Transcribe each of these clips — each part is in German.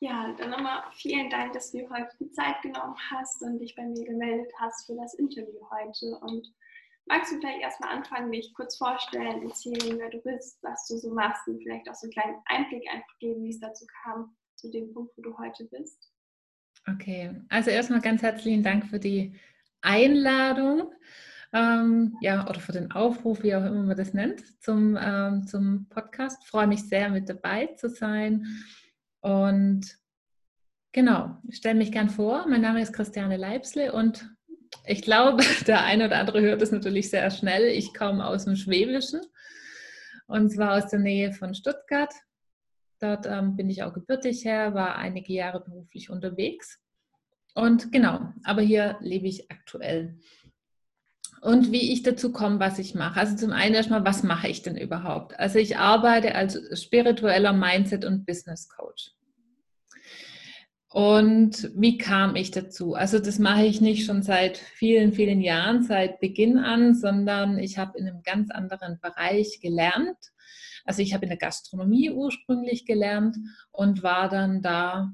Ja, dann nochmal vielen Dank, dass du dir heute die Zeit genommen hast und dich bei mir gemeldet hast für das Interview heute. Und magst du vielleicht erstmal anfangen, dich kurz vorstellen, erzählen, wer du bist, was du so machst und vielleicht auch so einen kleinen Einblick einfach geben, wie es dazu kam, zu dem Punkt, wo du heute bist? Okay, also erstmal ganz herzlichen Dank für die Einladung. Ähm, ja, oder für den Aufruf, wie auch immer man das nennt, zum, ähm, zum Podcast. Freue mich sehr, mit dabei zu sein. Und genau, ich stelle mich gern vor. Mein Name ist Christiane Leibsle und ich glaube, der eine oder andere hört es natürlich sehr schnell. Ich komme aus dem Schwäbischen und zwar aus der Nähe von Stuttgart. Dort ähm, bin ich auch gebürtig her, war einige Jahre beruflich unterwegs. Und genau, aber hier lebe ich aktuell. Und wie ich dazu komme, was ich mache. Also zum einen erstmal, was mache ich denn überhaupt? Also ich arbeite als spiritueller Mindset- und Business Coach. Und wie kam ich dazu? Also das mache ich nicht schon seit vielen, vielen Jahren, seit Beginn an, sondern ich habe in einem ganz anderen Bereich gelernt. Also ich habe in der Gastronomie ursprünglich gelernt und war dann da,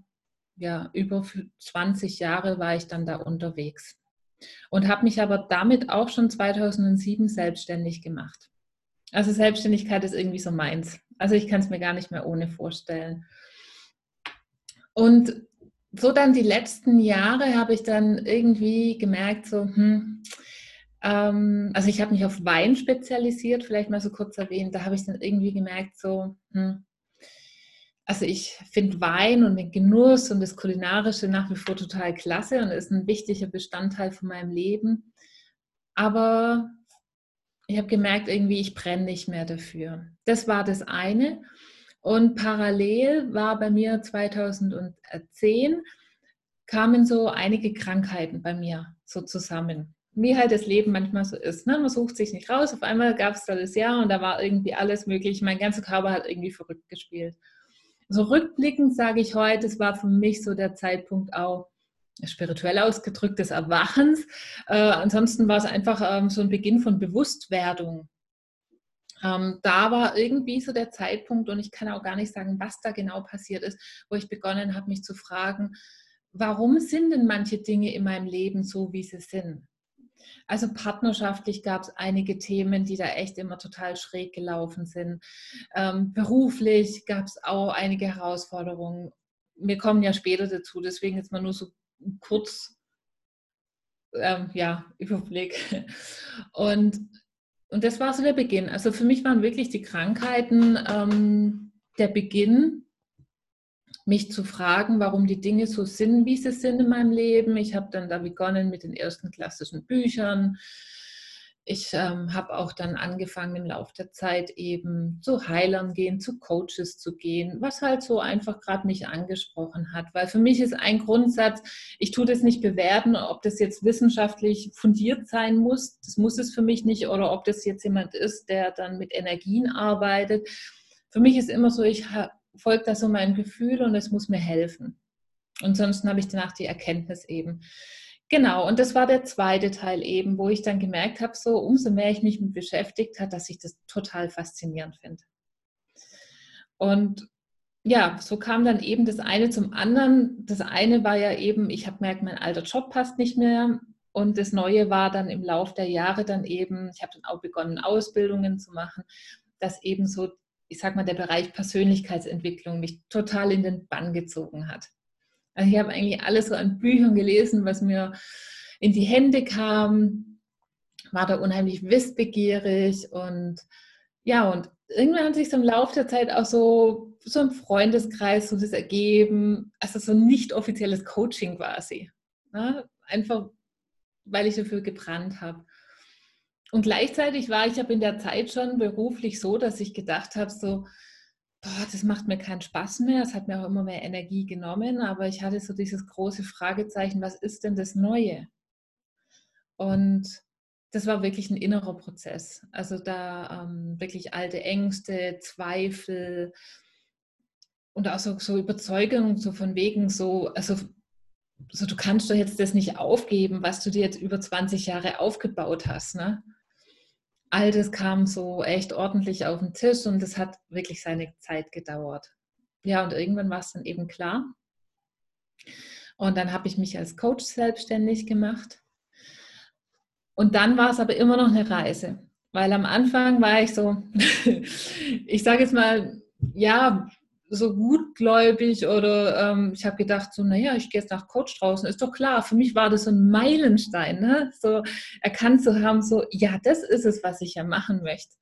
ja, über 20 Jahre war ich dann da unterwegs und habe mich aber damit auch schon 2007 selbstständig gemacht. Also Selbstständigkeit ist irgendwie so meins. Also ich kann es mir gar nicht mehr ohne vorstellen. Und so dann die letzten Jahre habe ich dann irgendwie gemerkt, so, hm, ähm, also ich habe mich auf Wein spezialisiert, vielleicht mal so kurz erwähnt, da habe ich dann irgendwie gemerkt, so, hm, also ich finde Wein und den Genuss und das Kulinarische nach wie vor total klasse und ist ein wichtiger Bestandteil von meinem Leben. Aber ich habe gemerkt, irgendwie, ich brenne nicht mehr dafür. Das war das eine. Und parallel war bei mir 2010, kamen so einige Krankheiten bei mir so zusammen. Wie halt das Leben manchmal so ist. Ne? Man sucht sich nicht raus. Auf einmal gab es da das Jahr und da war irgendwie alles möglich. Mein ganzer Körper hat irgendwie verrückt gespielt. So rückblickend sage ich heute, es war für mich so der Zeitpunkt auch spirituell ausgedrückt des Erwachens. Äh, ansonsten war es einfach ähm, so ein Beginn von Bewusstwerdung. Ähm, da war irgendwie so der Zeitpunkt und ich kann auch gar nicht sagen, was da genau passiert ist, wo ich begonnen habe, mich zu fragen, warum sind denn manche Dinge in meinem Leben so, wie sie sind? Also partnerschaftlich gab es einige Themen, die da echt immer total schräg gelaufen sind. Ähm, beruflich gab es auch einige Herausforderungen. Wir kommen ja später dazu, deswegen jetzt mal nur so kurz ähm, ja, Überblick. Und und das war so der Beginn. Also für mich waren wirklich die Krankheiten ähm, der Beginn, mich zu fragen, warum die Dinge so sind, wie sie sind in meinem Leben. Ich habe dann da begonnen mit den ersten klassischen Büchern, ich ähm, habe auch dann angefangen im Laufe der Zeit eben zu Heilern gehen, zu Coaches zu gehen, was halt so einfach gerade mich angesprochen hat. Weil für mich ist ein Grundsatz, ich tue das nicht bewerten, ob das jetzt wissenschaftlich fundiert sein muss. Das muss es für mich nicht. Oder ob das jetzt jemand ist, der dann mit Energien arbeitet. Für mich ist immer so, ich folge da so meinem Gefühl und es muss mir helfen. Und sonst habe ich danach die Erkenntnis eben. Genau, und das war der zweite Teil eben, wo ich dann gemerkt habe, so umso mehr ich mich mit beschäftigt habe, dass ich das total faszinierend finde. Und ja, so kam dann eben das eine zum anderen. Das eine war ja eben, ich habe gemerkt, mein alter Job passt nicht mehr. Und das Neue war dann im Laufe der Jahre dann eben, ich habe dann auch begonnen, Ausbildungen zu machen, dass eben so, ich sag mal, der Bereich Persönlichkeitsentwicklung mich total in den Bann gezogen hat. Also ich habe eigentlich alles so an Büchern gelesen, was mir in die Hände kam, war da unheimlich wissbegierig und ja, und irgendwann hat sich so im Laufe der Zeit auch so, so im Freundeskreis so das ergeben, also so ein nicht offizielles Coaching quasi. Ne? Einfach, weil ich dafür gebrannt habe. Und gleichzeitig war ich aber in der Zeit schon beruflich so, dass ich gedacht habe, so, boah, das macht mir keinen Spaß mehr. Es hat mir auch immer mehr Energie genommen, aber ich hatte so dieses große Fragezeichen, was ist denn das Neue? Und das war wirklich ein innerer Prozess. Also da ähm, wirklich alte Ängste, Zweifel und auch so, so Überzeugung, so von wegen so, also so, du kannst doch jetzt das nicht aufgeben, was du dir jetzt über 20 Jahre aufgebaut hast. Ne? All das kam so echt ordentlich auf den Tisch und es hat wirklich seine Zeit gedauert. Ja, und irgendwann war es dann eben klar, Und dann habe ich mich als Coach selbstständig gemacht. Und dann war es aber immer noch eine Reise, weil am Anfang war ich so, ich sage jetzt mal, ja, so gutgläubig oder ähm, ich habe gedacht, so, naja, ich gehe jetzt nach Coach draußen, ist doch klar. Für mich war das so ein Meilenstein, ne? so erkannt zu haben, so, ja, das ist es, was ich ja machen möchte.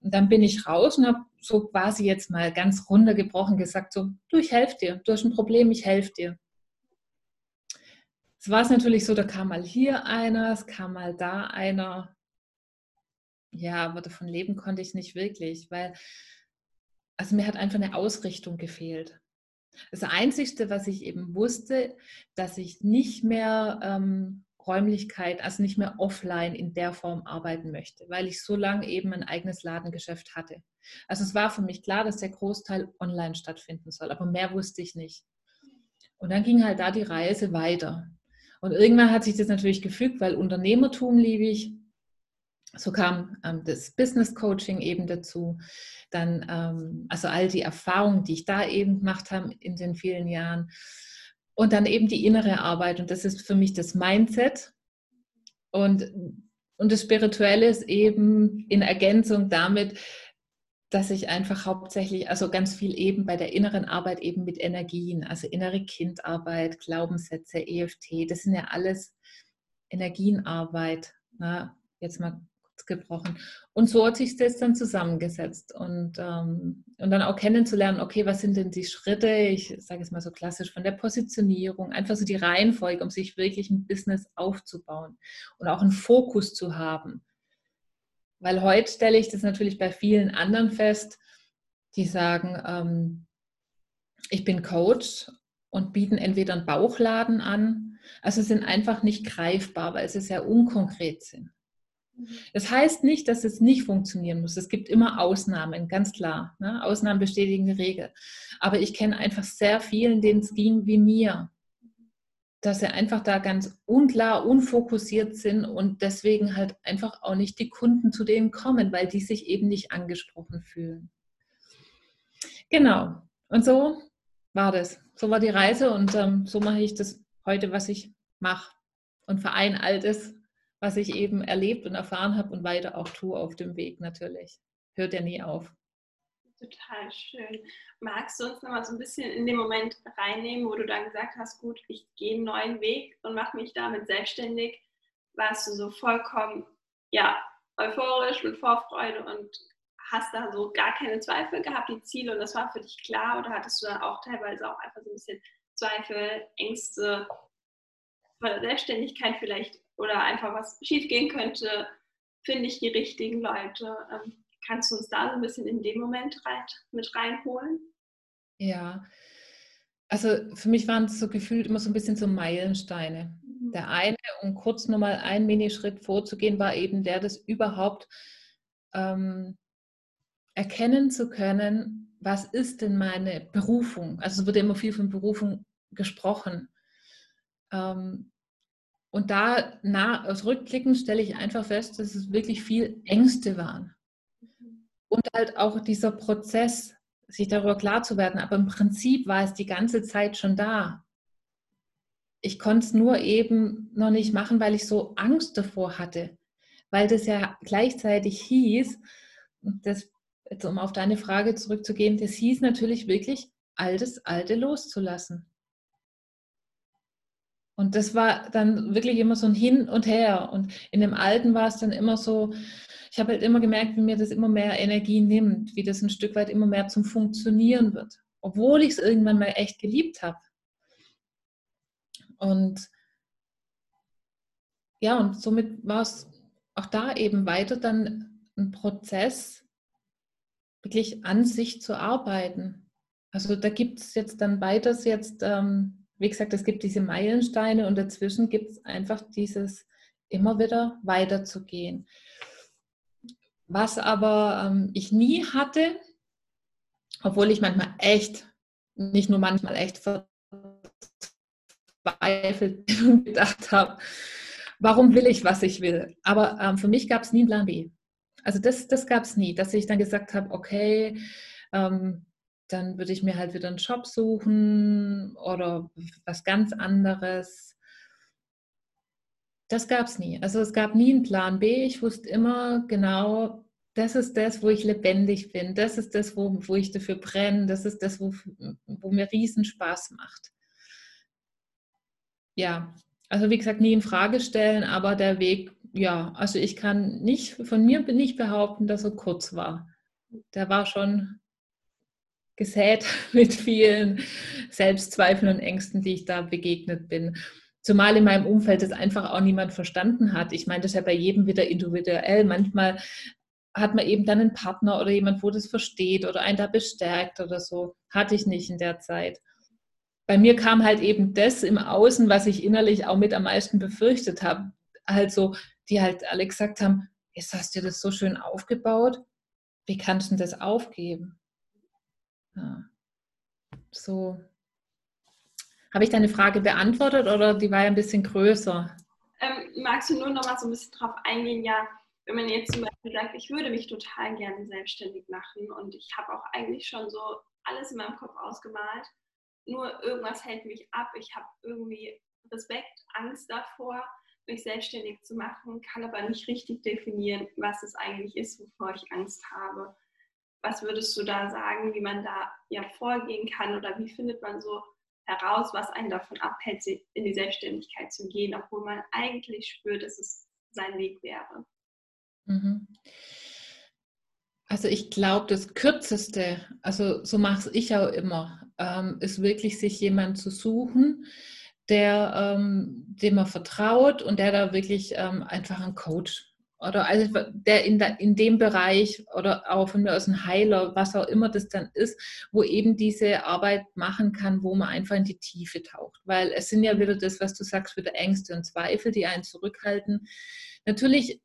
Und dann bin ich raus und habe so quasi jetzt mal ganz runtergebrochen gesagt, so, du, ich helfe dir, du hast ein Problem, ich helfe dir. Es war es natürlich so, da kam mal hier einer, es kam mal da einer. Ja, aber davon leben konnte ich nicht wirklich, weil also mir hat einfach eine Ausrichtung gefehlt. Das Einzige, was ich eben wusste, dass ich nicht mehr ähm, Räumlichkeit, also nicht mehr offline in der Form arbeiten möchte, weil ich so lange eben ein eigenes Ladengeschäft hatte. Also es war für mich klar, dass der Großteil online stattfinden soll, aber mehr wusste ich nicht. Und dann ging halt da die Reise weiter. Und irgendwann hat sich das natürlich gefügt, weil Unternehmertum liebe ich, so kam ähm, das Business Coaching eben dazu. Dann, ähm, also all die Erfahrungen, die ich da eben gemacht habe in den vielen Jahren. Und dann eben die innere Arbeit. Und das ist für mich das Mindset. Und, und das Spirituelle ist eben in Ergänzung damit, dass ich einfach hauptsächlich, also ganz viel eben bei der inneren Arbeit eben mit Energien, also innere Kindarbeit, Glaubenssätze, EFT, das sind ja alles Energienarbeit. Na, jetzt mal gebrochen. Und so hat sich das dann zusammengesetzt und, ähm, und dann auch kennenzulernen, okay, was sind denn die Schritte, ich sage es mal so klassisch, von der Positionierung, einfach so die Reihenfolge, um sich wirklich ein Business aufzubauen und auch einen Fokus zu haben. Weil heute stelle ich das natürlich bei vielen anderen fest, die sagen, ähm, ich bin Coach und bieten entweder einen Bauchladen an, also sind einfach nicht greifbar, weil sie sehr unkonkret sind. Das heißt nicht, dass es nicht funktionieren muss. Es gibt immer Ausnahmen, ganz klar. Ne? Ausnahmen bestätigen die Regel. Aber ich kenne einfach sehr vielen, denen es ging wie mir. Dass sie einfach da ganz unklar, unfokussiert sind und deswegen halt einfach auch nicht die Kunden zu denen kommen, weil die sich eben nicht angesprochen fühlen. Genau. Und so war das. So war die Reise und ähm, so mache ich das heute, was ich mache. Und vereine all das was ich eben erlebt und erfahren habe und weiter auch tue auf dem Weg natürlich. Hört ja nie auf. Total schön. Magst du uns nochmal so ein bisschen in den Moment reinnehmen, wo du dann gesagt hast, gut, ich gehe einen neuen Weg und mache mich damit selbstständig? Warst du so vollkommen, ja, euphorisch mit Vorfreude und hast da so gar keine Zweifel gehabt, die Ziele und das war für dich klar oder hattest du dann auch teilweise auch einfach so ein bisschen Zweifel, Ängste vor der Selbstständigkeit vielleicht oder einfach was schiefgehen könnte, finde ich die richtigen Leute. Ähm, kannst du uns da so ein bisschen in dem Moment rein, mit reinholen? Ja, also für mich waren es so gefühlt immer so ein bisschen so Meilensteine. Mhm. Der eine, um kurz nochmal einen Minischritt vorzugehen, war eben der, das überhaupt ähm, erkennen zu können, was ist denn meine Berufung? Also es wird immer viel von Berufung gesprochen. Ähm, und da nach, rückblickend stelle ich einfach fest, dass es wirklich viel Ängste waren. Und halt auch dieser Prozess, sich darüber klar zu werden. Aber im Prinzip war es die ganze Zeit schon da. Ich konnte es nur eben noch nicht machen, weil ich so Angst davor hatte. Weil das ja gleichzeitig hieß, das, um auf deine Frage zurückzugehen, das hieß natürlich wirklich, all Alte loszulassen. Und das war dann wirklich immer so ein Hin und Her. Und in dem Alten war es dann immer so, ich habe halt immer gemerkt, wie mir das immer mehr Energie nimmt, wie das ein Stück weit immer mehr zum Funktionieren wird, obwohl ich es irgendwann mal echt geliebt habe. Und ja, und somit war es auch da eben weiter dann ein Prozess, wirklich an sich zu arbeiten. Also da gibt es jetzt dann weiters jetzt ähm, wie gesagt, es gibt diese Meilensteine und dazwischen gibt es einfach dieses immer wieder weiterzugehen. Was aber ähm, ich nie hatte, obwohl ich manchmal echt, nicht nur manchmal echt verzweifelt gedacht habe, warum will ich, was ich will? Aber ähm, für mich gab es nie einen Plan B. Also das, das gab es nie, dass ich dann gesagt habe, okay, ähm, dann würde ich mir halt wieder einen Job suchen oder was ganz anderes. Das gab es nie. Also es gab nie einen Plan B. Ich wusste immer genau, das ist das, wo ich lebendig bin. Das ist das, wo, wo ich dafür brenne. Das ist das, wo, wo mir riesen Spaß macht. Ja, also wie gesagt, nie in Frage stellen, aber der Weg, ja, also ich kann nicht von mir nicht behaupten, dass er kurz war. Der war schon gesät mit vielen Selbstzweifeln und Ängsten, die ich da begegnet bin. Zumal in meinem Umfeld das einfach auch niemand verstanden hat. Ich meine, das ist ja bei jedem wieder individuell. Manchmal hat man eben dann einen Partner oder jemand, wo das versteht oder einen da bestärkt oder so. Hatte ich nicht in der Zeit. Bei mir kam halt eben das im Außen, was ich innerlich auch mit am meisten befürchtet habe. Also, die halt alle gesagt haben, jetzt hast du das so schön aufgebaut, wie kannst du das aufgeben? Ja. So. Habe ich deine Frage beantwortet oder die war ja ein bisschen größer? Ähm, magst du nur noch mal so ein bisschen drauf eingehen? Ja, wenn man jetzt zum Beispiel sagt, ich würde mich total gerne selbstständig machen und ich habe auch eigentlich schon so alles in meinem Kopf ausgemalt, nur irgendwas hält mich ab. Ich habe irgendwie Respekt, Angst davor, mich selbstständig zu machen, kann aber nicht richtig definieren, was es eigentlich ist, wovor ich Angst habe. Was würdest du da sagen, wie man da ja vorgehen kann oder wie findet man so heraus, was einen davon abhält, in die Selbstständigkeit zu gehen, obwohl man eigentlich spürt, dass es sein Weg wäre? Mhm. Also ich glaube, das Kürzeste, also so mache ich auch immer, ähm, ist wirklich sich jemand zu suchen, der, ähm, dem man vertraut und der da wirklich ähm, einfach ein Coach oder also der in, der in dem Bereich oder auch von mir aus ein Heiler, was auch immer das dann ist, wo eben diese Arbeit machen kann, wo man einfach in die Tiefe taucht. Weil es sind ja wieder das, was du sagst, wieder Ängste und Zweifel, die einen zurückhalten. Natürlich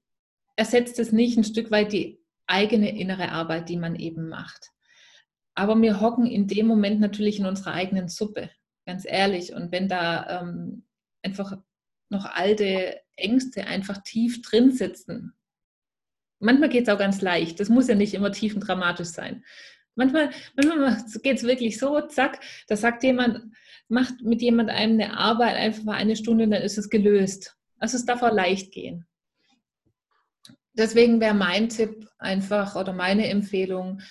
ersetzt es nicht ein Stück weit die eigene innere Arbeit, die man eben macht. Aber wir hocken in dem Moment natürlich in unserer eigenen Suppe, ganz ehrlich. Und wenn da ähm, einfach noch alte Ängste einfach tief drin sitzen, manchmal geht es auch ganz leicht. Das muss ja nicht immer tief und dramatisch sein. Manchmal, manchmal geht es wirklich so, zack, da sagt jemand, macht mit jemand einem eine Arbeit einfach mal eine Stunde, dann ist es gelöst. Also es darf auch leicht gehen deswegen wäre mein Tipp einfach oder meine Empfehlung,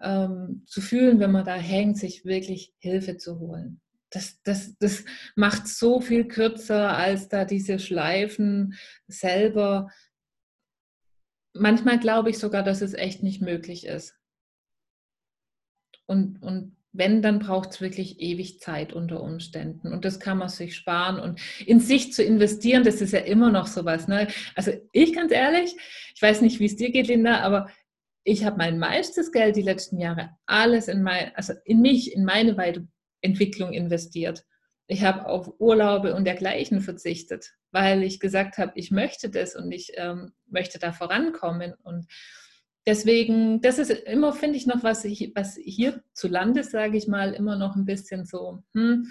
ähm, zu fühlen, wenn man da hängt, sich wirklich Hilfe zu holen. Das, das, das macht so viel kürzer als da diese Schleifen selber. Manchmal glaube ich sogar, dass es echt nicht möglich ist. Und, und wenn, dann braucht es wirklich ewig Zeit unter Umständen. Und das kann man sich sparen. Und in sich zu investieren, das ist ja immer noch sowas. Ne? Also ich ganz ehrlich, ich weiß nicht, wie es dir geht, Linda, aber ich habe mein meistes Geld die letzten Jahre alles in mein, also in mich, in meine Weiterentwicklung investiert. Ich habe auf Urlaube und dergleichen verzichtet, weil ich gesagt habe, ich möchte das und ich ähm, möchte da vorankommen. Und deswegen, das ist immer, finde ich, noch was, ich, was hierzulande, sage ich mal, immer noch ein bisschen so, hm,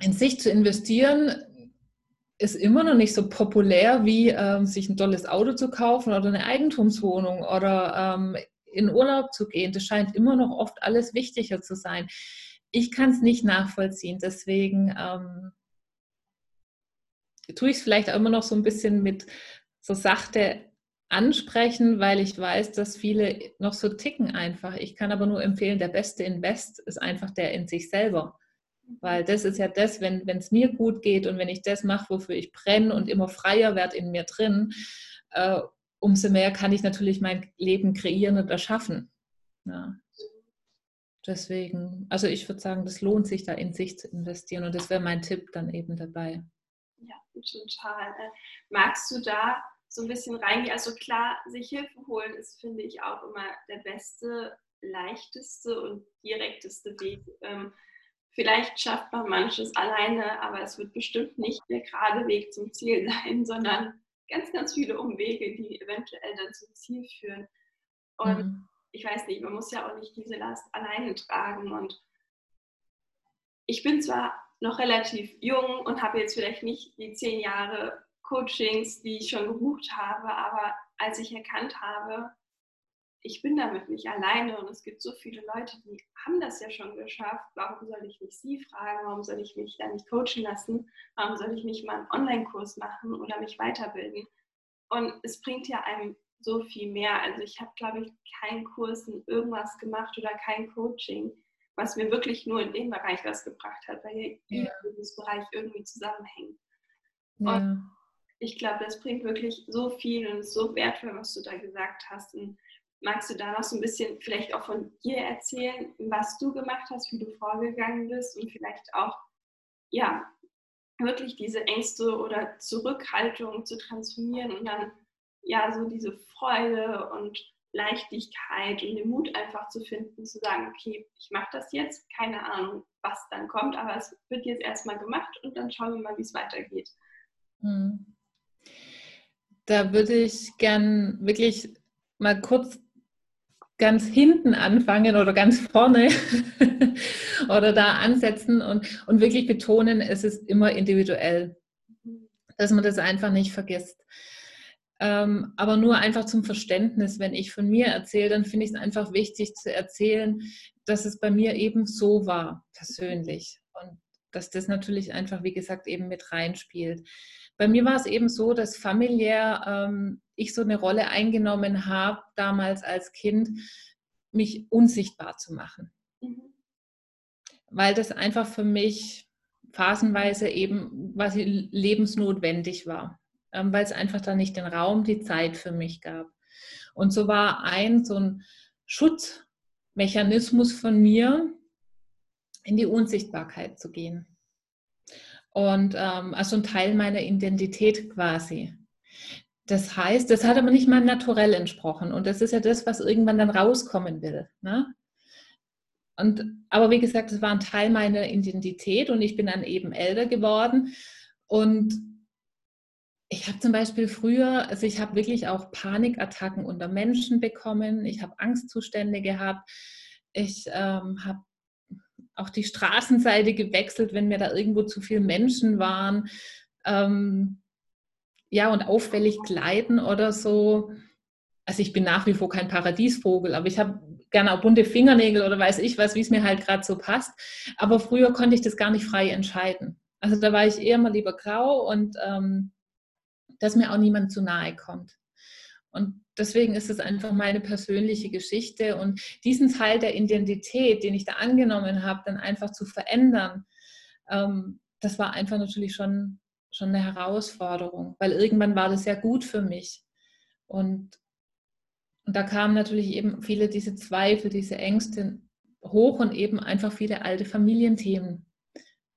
in sich zu investieren, ist immer noch nicht so populär, wie ähm, sich ein tolles Auto zu kaufen oder eine Eigentumswohnung oder ähm, in Urlaub zu gehen. Das scheint immer noch oft alles wichtiger zu sein. Ich kann es nicht nachvollziehen, deswegen ähm, tue ich es vielleicht auch immer noch so ein bisschen mit so sachte ansprechen, weil ich weiß, dass viele noch so ticken einfach. Ich kann aber nur empfehlen, der beste Invest ist einfach der in sich selber. Weil das ist ja das, wenn es mir gut geht und wenn ich das mache, wofür ich brenne und immer freier werde in mir drin, äh, umso mehr kann ich natürlich mein Leben kreieren und erschaffen. Ja. Deswegen, also ich würde sagen, das lohnt sich da in sich zu investieren und das wäre mein Tipp dann eben dabei. Ja, total. Äh, magst du da so ein bisschen reingehen. Also klar, sich Hilfe holen ist, finde ich, auch immer der beste, leichteste und direkteste Weg. Ähm, vielleicht schafft man manches alleine, aber es wird bestimmt nicht der gerade Weg zum Ziel sein, sondern ganz, ganz viele Umwege, die eventuell dann zum Ziel führen. Und mhm. Ich weiß nicht, man muss ja auch nicht diese Last alleine tragen. Und ich bin zwar noch relativ jung und habe jetzt vielleicht nicht die zehn Jahre Coachings, die ich schon gebucht habe, aber als ich erkannt habe, ich bin damit nicht alleine und es gibt so viele Leute, die haben das ja schon geschafft. Warum soll ich nicht sie fragen? Warum soll ich mich da nicht coachen lassen? Warum soll ich nicht mal einen Online-Kurs machen oder mich weiterbilden? Und es bringt ja einem so viel mehr. Also ich habe, glaube ich, keinen Kurs in irgendwas gemacht oder kein Coaching, was mir wirklich nur in dem Bereich was gebracht hat, weil ja. dieses Bereich irgendwie zusammenhängt. Ja. Und ich glaube, das bringt wirklich so viel und ist so wertvoll, was du da gesagt hast. Und magst du da noch so ein bisschen vielleicht auch von dir erzählen, was du gemacht hast, wie du vorgegangen bist und vielleicht auch, ja, wirklich diese Ängste oder Zurückhaltung zu transformieren und dann, ja, so diese Freude und Leichtigkeit und den Mut einfach zu finden, zu sagen, okay, ich mache das jetzt, keine Ahnung, was dann kommt, aber es wird jetzt erstmal gemacht und dann schauen wir mal, wie es weitergeht. Hm. Da würde ich gern wirklich mal kurz ganz hinten anfangen oder ganz vorne oder da ansetzen und, und wirklich betonen, es ist immer individuell, dass man das einfach nicht vergisst. Ähm, aber nur einfach zum Verständnis, wenn ich von mir erzähle, dann finde ich es einfach wichtig zu erzählen, dass es bei mir eben so war, persönlich. Und dass das natürlich einfach, wie gesagt, eben mit reinspielt. Bei mir war es eben so, dass familiär ähm, ich so eine Rolle eingenommen habe, damals als Kind, mich unsichtbar zu machen. Mhm. Weil das einfach für mich phasenweise eben quasi lebensnotwendig war weil es einfach da nicht den Raum, die Zeit für mich gab. Und so war ein so ein Schutzmechanismus von mir, in die Unsichtbarkeit zu gehen. Und ähm, also ein Teil meiner Identität quasi. Das heißt, das hat aber nicht meinem Naturell entsprochen. Und das ist ja das, was irgendwann dann rauskommen will. Ne? Und, aber wie gesagt, es war ein Teil meiner Identität und ich bin dann eben älter geworden. Und ich habe zum Beispiel früher, also ich habe wirklich auch Panikattacken unter Menschen bekommen. Ich habe Angstzustände gehabt. Ich ähm, habe auch die Straßenseite gewechselt, wenn mir da irgendwo zu viele Menschen waren. Ähm, ja, und auffällig gleiten oder so. Also ich bin nach wie vor kein Paradiesvogel, aber ich habe gerne auch bunte Fingernägel oder weiß ich was, wie es mir halt gerade so passt. Aber früher konnte ich das gar nicht frei entscheiden. Also da war ich eher mal lieber grau und ähm, dass mir auch niemand zu nahe kommt. Und deswegen ist es einfach meine persönliche Geschichte und diesen Teil der Identität, den ich da angenommen habe, dann einfach zu verändern, ähm, das war einfach natürlich schon, schon eine Herausforderung, weil irgendwann war das ja gut für mich. Und, und da kamen natürlich eben viele diese Zweifel, diese Ängste hoch und eben einfach viele alte Familienthemen.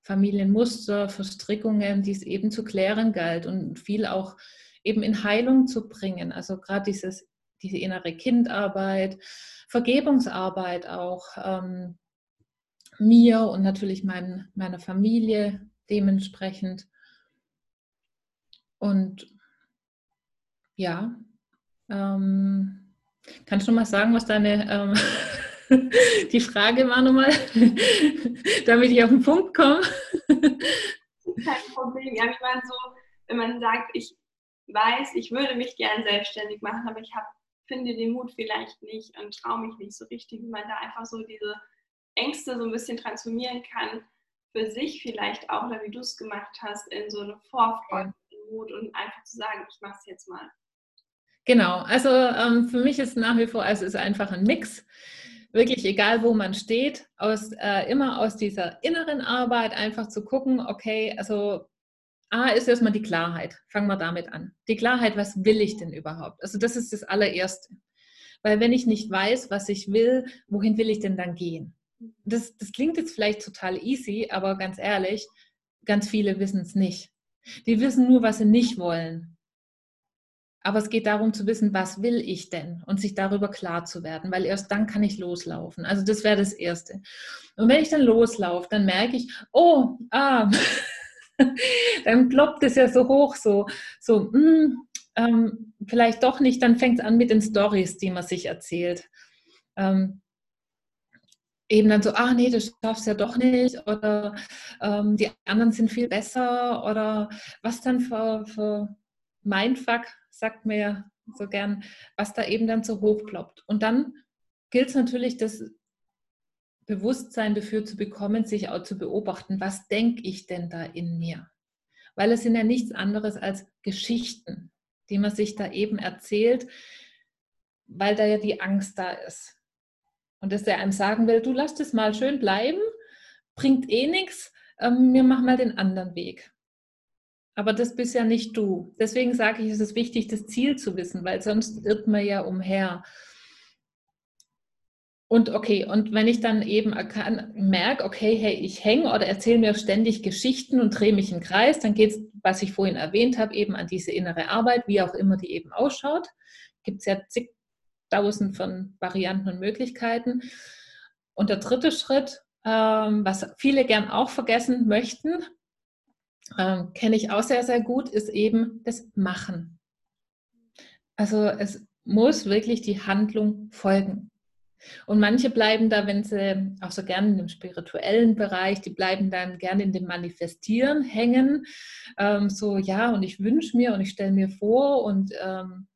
Familienmuster, Verstrickungen, die es eben zu klären galt und viel auch eben in Heilung zu bringen. Also gerade dieses, diese innere Kindarbeit, Vergebungsarbeit auch ähm, mir und natürlich mein, meiner Familie dementsprechend. Und ja, ähm, kannst du mal sagen, was deine ähm, Die Frage war nochmal, damit ich auf den Punkt komme. Kein Problem. Ja, ich meine so, wenn man sagt, ich weiß, ich würde mich gern selbstständig machen, aber ich hab, finde den Mut vielleicht nicht und traue mich nicht so richtig, wie man da einfach so diese Ängste so ein bisschen transformieren kann, für sich vielleicht auch, oder wie du es gemacht hast, in so eine Vorfreude, Mut und einfach zu sagen, ich mache es jetzt mal. Genau, also ähm, für mich ist nach wie vor, also es ist einfach ein Mix wirklich egal, wo man steht, aus, äh, immer aus dieser inneren Arbeit einfach zu gucken, okay, also A ist erstmal die Klarheit. Fangen wir damit an. Die Klarheit, was will ich denn überhaupt? Also das ist das allererste. Weil wenn ich nicht weiß, was ich will, wohin will ich denn dann gehen? Das, das klingt jetzt vielleicht total easy, aber ganz ehrlich, ganz viele wissen es nicht. Die wissen nur, was sie nicht wollen. Aber es geht darum zu wissen, was will ich denn und sich darüber klar zu werden, weil erst dann kann ich loslaufen. Also das wäre das Erste. Und wenn ich dann loslaufe, dann merke ich, oh, ah, dann ploppt es ja so hoch, so, so, mh, hm, ähm, vielleicht doch nicht. Dann fängt es an mit den Stories, die man sich erzählt. Ähm, eben dann so, ah nee, du schaffst ja doch nicht oder ähm, die anderen sind viel besser oder was dann für, für Mindfuck sagt mir so gern, was da eben dann so hochploppt. Und dann gilt es natürlich, das Bewusstsein dafür zu bekommen, sich auch zu beobachten, was denke ich denn da in mir? Weil es sind ja nichts anderes als Geschichten, die man sich da eben erzählt, weil da ja die Angst da ist. Und dass der einem sagen will, du lass das mal schön bleiben, bringt eh nichts, ähm, wir machen mal den anderen Weg. Aber das bist ja nicht du. Deswegen sage ich, es ist wichtig, das Ziel zu wissen, weil sonst irrt man ja umher. Und okay, und wenn ich dann eben merke, okay, hey, ich hänge oder erzähle mir ständig Geschichten und drehe mich im Kreis, dann geht es, was ich vorhin erwähnt habe, eben an diese innere Arbeit, wie auch immer die eben ausschaut. Gibt es ja zigtausend von Varianten und Möglichkeiten. Und der dritte Schritt, ähm, was viele gern auch vergessen möchten, ähm, kenne ich auch sehr, sehr gut, ist eben das Machen. Also es muss wirklich die Handlung folgen. Und manche bleiben da, wenn sie auch so gerne in dem spirituellen Bereich, die bleiben dann gerne in dem Manifestieren hängen. Ähm, so, ja, und ich wünsche mir und ich stelle mir vor und ähm,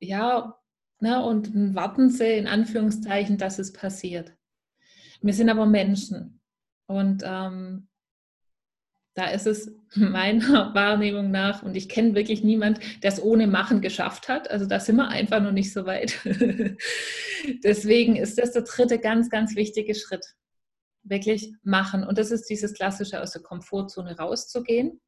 ja, ne, und warten sie in Anführungszeichen, dass es passiert. Wir sind aber Menschen. Und ähm, da ist es meiner Wahrnehmung nach, und ich kenne wirklich niemand, der es ohne Machen geschafft hat. Also da sind wir einfach noch nicht so weit. Deswegen ist das der dritte ganz, ganz wichtige Schritt. Wirklich machen. Und das ist dieses klassische aus der Komfortzone rauszugehen.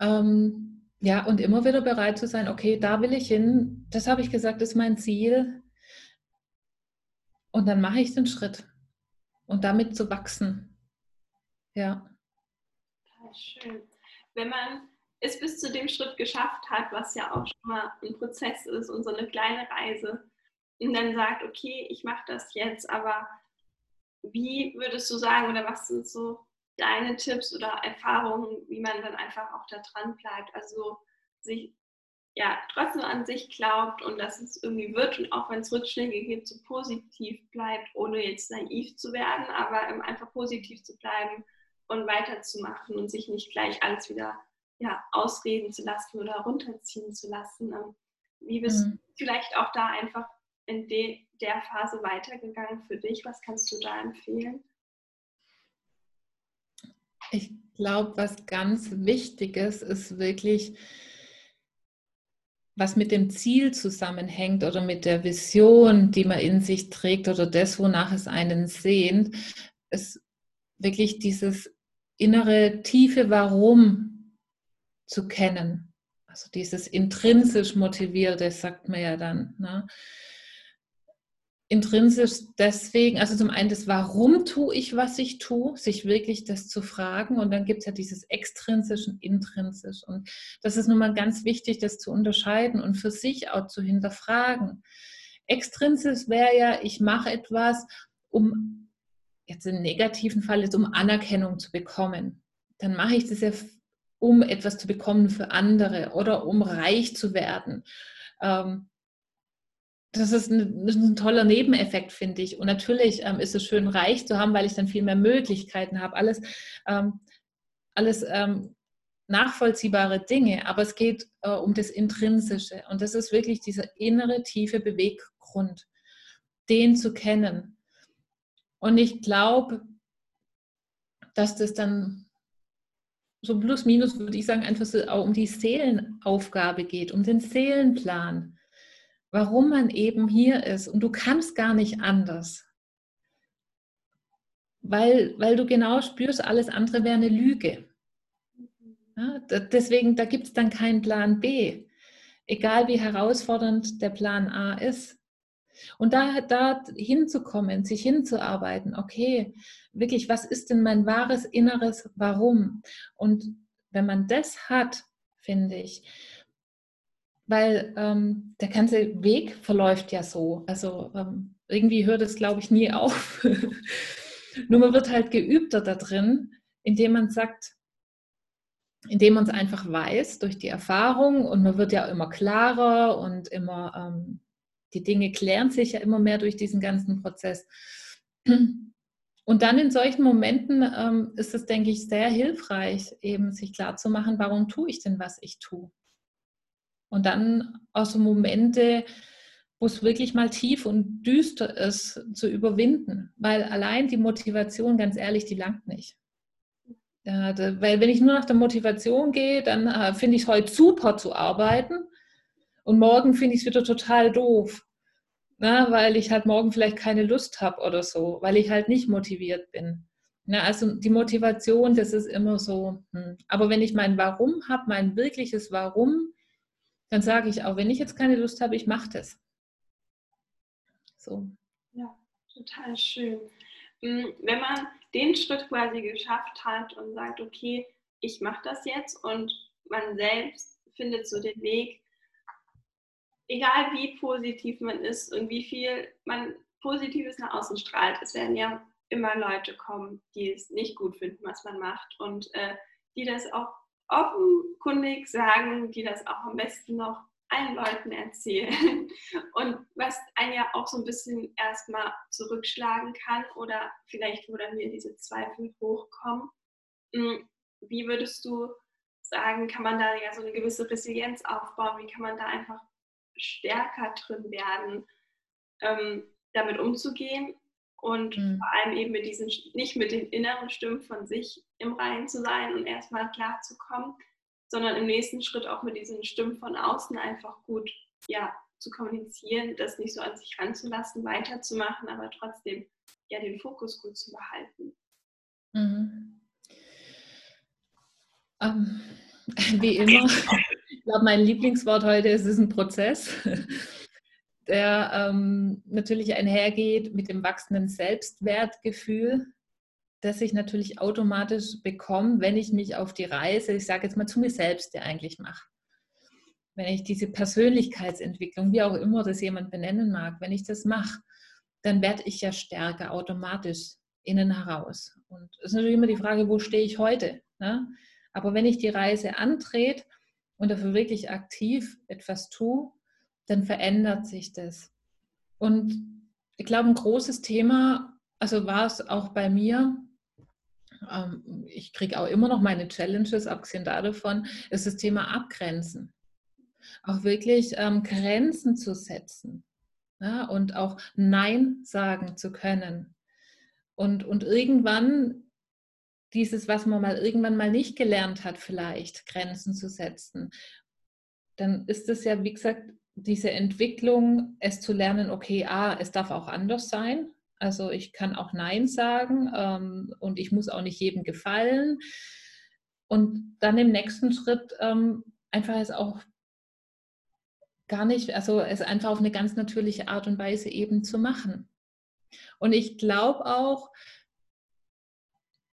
Ähm, ja, und immer wieder bereit zu sein, okay, da will ich hin, das habe ich gesagt, ist mein Ziel. Und dann mache ich den Schritt. Und damit zu wachsen. Ja schön. Wenn man es bis zu dem Schritt geschafft hat, was ja auch schon mal ein Prozess ist und so eine kleine Reise, und dann sagt, okay, ich mache das jetzt, aber wie würdest du sagen oder was sind so deine Tipps oder Erfahrungen, wie man dann einfach auch da dran bleibt? Also sich ja trotzdem an sich glaubt und dass es irgendwie wird und auch wenn es Rückschläge gibt, so positiv bleibt, ohne jetzt naiv zu werden, aber einfach positiv zu bleiben und weiterzumachen und sich nicht gleich alles wieder ja, ausreden zu lassen oder runterziehen zu lassen. Ähm, wie bist mhm. du vielleicht auch da einfach in de, der Phase weitergegangen für dich? Was kannst du da empfehlen? Ich glaube, was ganz Wichtiges ist wirklich, was mit dem Ziel zusammenhängt oder mit der Vision, die man in sich trägt oder das, wonach es einen sehnt, ist wirklich dieses innere tiefe Warum zu kennen. Also dieses intrinsisch motivierte, sagt man ja dann. Ne? Intrinsisch deswegen, also zum einen das Warum tue ich, was ich tue, sich wirklich das zu fragen. Und dann gibt es ja dieses extrinsisch und intrinsisch. Und das ist nun mal ganz wichtig, das zu unterscheiden und für sich auch zu hinterfragen. Extrinsisch wäre ja, ich mache etwas, um jetzt im negativen Fall jetzt um Anerkennung zu bekommen, dann mache ich das ja, um etwas zu bekommen für andere oder um reich zu werden. Ähm, das ist ein, das ist ein, toller Nebeneffekt, finde ich. Und natürlich ähm, ist es schön, reich zu haben, weil ich dann viel mehr Möglichkeiten habe. Alles, ähm, alles ähm, nachvollziehbare Dinge. Aber es geht äh, um das Intrinsische. Und das ist wirklich dieser innere, tiefe Beweggrund, den zu kennen. Und ich glaube, dass das dann so plus minus, würde ich sagen, einfach so auch um die Seelenaufgabe geht, um den Seelenplan, warum man eben hier ist. Und du kannst gar nicht anders. Weil, weil du genau spürst, alles andere wäre eine Lüge. Ja, deswegen, da gibt es dann keinen Plan B. Egal wie herausfordernd der Plan A ist. Und da, da hinzukommen, sich hinzuarbeiten, okay, wirklich, was ist denn mein wahres inneres Warum? Und wenn man das hat, finde ich, weil ähm, der ganze Weg verläuft ja so. Also ähm, irgendwie hört es, glaube ich, nie auf. Nur man wird halt geübter da drin, indem man sagt, indem man es einfach weiß durch die Erfahrung und man wird ja immer klarer und immer ähm, die Dinge klären sich ja immer mehr durch diesen ganzen Prozess. Und dann in solchen Momenten ähm, ist es, denke ich, sehr hilfreich, eben sich klarzumachen, warum tue ich denn, was ich tue. Und dann auch so Momente, wo es wirklich mal tief und düster ist, zu überwinden. Weil allein die Motivation, ganz ehrlich, die langt nicht. Ja, da, weil wenn ich nur nach der Motivation gehe, dann äh, finde ich es heute super zu arbeiten und morgen finde ich es wieder total doof. Na, weil ich halt morgen vielleicht keine Lust habe oder so, weil ich halt nicht motiviert bin. Na, also die Motivation, das ist immer so. Hm. Aber wenn ich mein Warum habe, mein wirkliches Warum, dann sage ich auch, wenn ich jetzt keine Lust habe, ich mache das. So. Ja, total schön. Hm, wenn man den Schritt quasi geschafft hat und sagt, okay, ich mache das jetzt und man selbst findet so den Weg, egal wie positiv man ist und wie viel man Positives nach außen strahlt, es werden ja immer Leute kommen, die es nicht gut finden, was man macht und äh, die das auch offenkundig sagen, die das auch am besten noch allen Leuten erzählen und was einen ja auch so ein bisschen erstmal zurückschlagen kann oder vielleicht, wo dann wieder diese Zweifel hochkommen. Hm, wie würdest du sagen, kann man da ja so eine gewisse Resilienz aufbauen? Wie kann man da einfach stärker drin werden, ähm, damit umzugehen und mhm. vor allem eben mit diesen, nicht mit den inneren Stimmen von sich im Reinen zu sein und erstmal klarzukommen, sondern im nächsten Schritt auch mit diesen Stimmen von außen einfach gut ja, zu kommunizieren, das nicht so an sich ranzulassen, weiterzumachen, aber trotzdem ja den Fokus gut zu behalten. Mhm. Um, ähm, wie immer, ich glaube, mein Lieblingswort heute ist, ist ein Prozess, der ähm, natürlich einhergeht mit dem wachsenden Selbstwertgefühl, das ich natürlich automatisch bekomme, wenn ich mich auf die Reise, ich sage jetzt mal zu mir selbst, der eigentlich mache. Wenn ich diese Persönlichkeitsentwicklung, wie auch immer das jemand benennen mag, wenn ich das mache, dann werde ich ja stärker automatisch innen heraus. Und es ist natürlich immer die Frage, wo stehe ich heute? Ne? Aber wenn ich die Reise antrete und dafür wirklich aktiv etwas tue, dann verändert sich das. Und ich glaube, ein großes Thema, also war es auch bei mir, ähm, ich kriege auch immer noch meine Challenges, abgesehen davon, ist das Thema Abgrenzen. Auch wirklich ähm, Grenzen zu setzen ja, und auch Nein sagen zu können. Und, und irgendwann dieses, was man mal irgendwann mal nicht gelernt hat, vielleicht Grenzen zu setzen, dann ist es ja, wie gesagt, diese Entwicklung, es zu lernen, okay, ah, es darf auch anders sein, also ich kann auch Nein sagen ähm, und ich muss auch nicht jedem gefallen. Und dann im nächsten Schritt ähm, einfach es auch gar nicht, also es einfach auf eine ganz natürliche Art und Weise eben zu machen. Und ich glaube auch,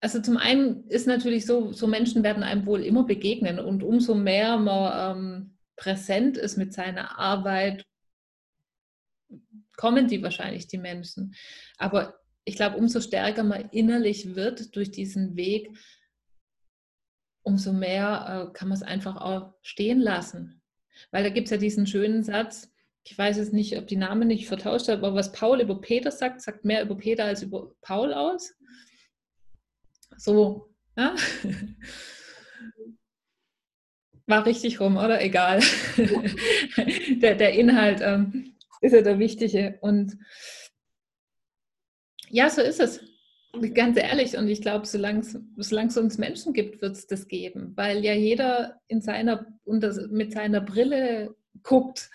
also zum einen ist natürlich so, so Menschen werden einem wohl immer begegnen und umso mehr man ähm, präsent ist mit seiner Arbeit kommen die wahrscheinlich, die Menschen. Aber ich glaube, umso stärker man innerlich wird durch diesen Weg, umso mehr äh, kann man es einfach auch stehen lassen. Weil da gibt es ja diesen schönen Satz, ich weiß jetzt nicht, ob die Namen nicht vertauscht haben, aber was Paul über Peter sagt, sagt mehr über Peter als über Paul aus. So, ja? War richtig rum, oder? Egal. der, der Inhalt ähm, ist ja der Wichtige. Und ja, so ist es. Ganz ehrlich, und ich glaube, solange es uns Menschen gibt, wird es das geben, weil ja jeder in seiner, mit seiner Brille guckt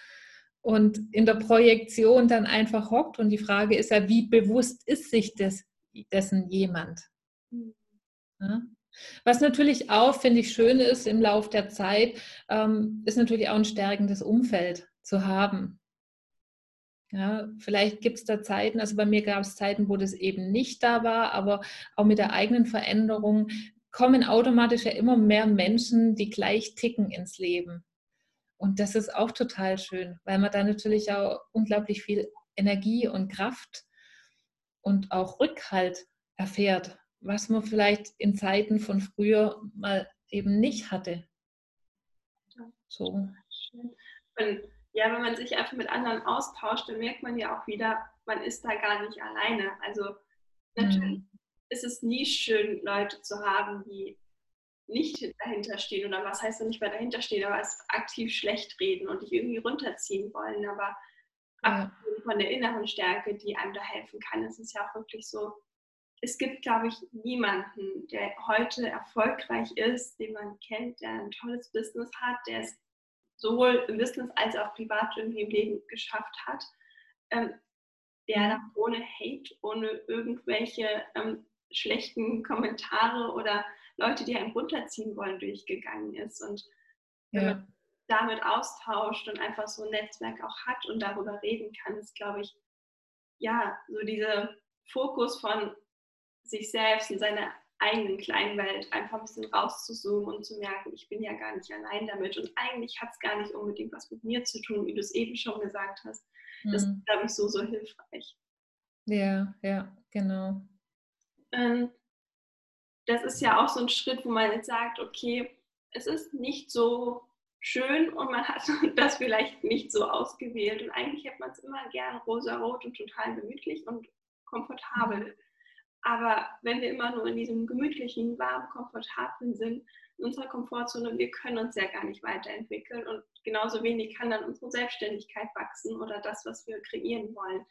und in der Projektion dann einfach hockt. Und die Frage ist ja, wie bewusst ist sich das, dessen jemand? Was natürlich auch, finde ich, schön ist im Laufe der Zeit, ähm, ist natürlich auch ein stärkendes Umfeld zu haben. Ja, vielleicht gibt es da Zeiten, also bei mir gab es Zeiten, wo das eben nicht da war, aber auch mit der eigenen Veränderung kommen automatisch ja immer mehr Menschen, die gleich ticken ins Leben. Und das ist auch total schön, weil man da natürlich auch unglaublich viel Energie und Kraft und auch Rückhalt erfährt, was man vielleicht in Zeiten von früher mal eben nicht hatte. So. Und ja, wenn man sich einfach mit anderen austauscht, dann merkt man ja auch wieder, man ist da gar nicht alleine. Also natürlich mhm. ist es nie schön, Leute zu haben, die nicht dahinter stehen oder was heißt nicht mehr dahinter stehen, aber es aktiv schlecht reden und dich irgendwie runterziehen wollen. Aber ja. von der inneren Stärke, die einem da helfen kann, ist es ja auch wirklich so, es gibt, glaube ich, niemanden, der heute erfolgreich ist, den man kennt, der ein tolles Business hat, der es sowohl im Business als auch privat irgendwie im Leben geschafft hat, ähm, der mhm. ohne Hate, ohne irgendwelche ähm, schlechten Kommentare oder Leute, die einen runterziehen wollen, durchgegangen ist. Und wenn ja. man damit austauscht und einfach so ein Netzwerk auch hat und darüber reden kann, ist, glaube ich, ja, so dieser Fokus von sich selbst und seiner eigenen kleinen Welt einfach ein bisschen rauszuzoomen und zu merken, ich bin ja gar nicht allein damit und eigentlich hat es gar nicht unbedingt was mit mir zu tun, wie du es eben schon gesagt hast. Das mhm. ist, glaube ich, so, so hilfreich. Ja, ja, genau. Ähm, das ist ja auch so ein Schritt, wo man jetzt sagt, okay, es ist nicht so schön und man hat das vielleicht nicht so ausgewählt. Und eigentlich hätte man es immer gern rosa-rot und total gemütlich und komfortabel. Aber wenn wir immer nur in diesem gemütlichen, warmen, komfortablen sind, in unserer Komfortzone, wir können uns ja gar nicht weiterentwickeln und genauso wenig kann dann unsere Selbstständigkeit wachsen oder das, was wir kreieren wollen.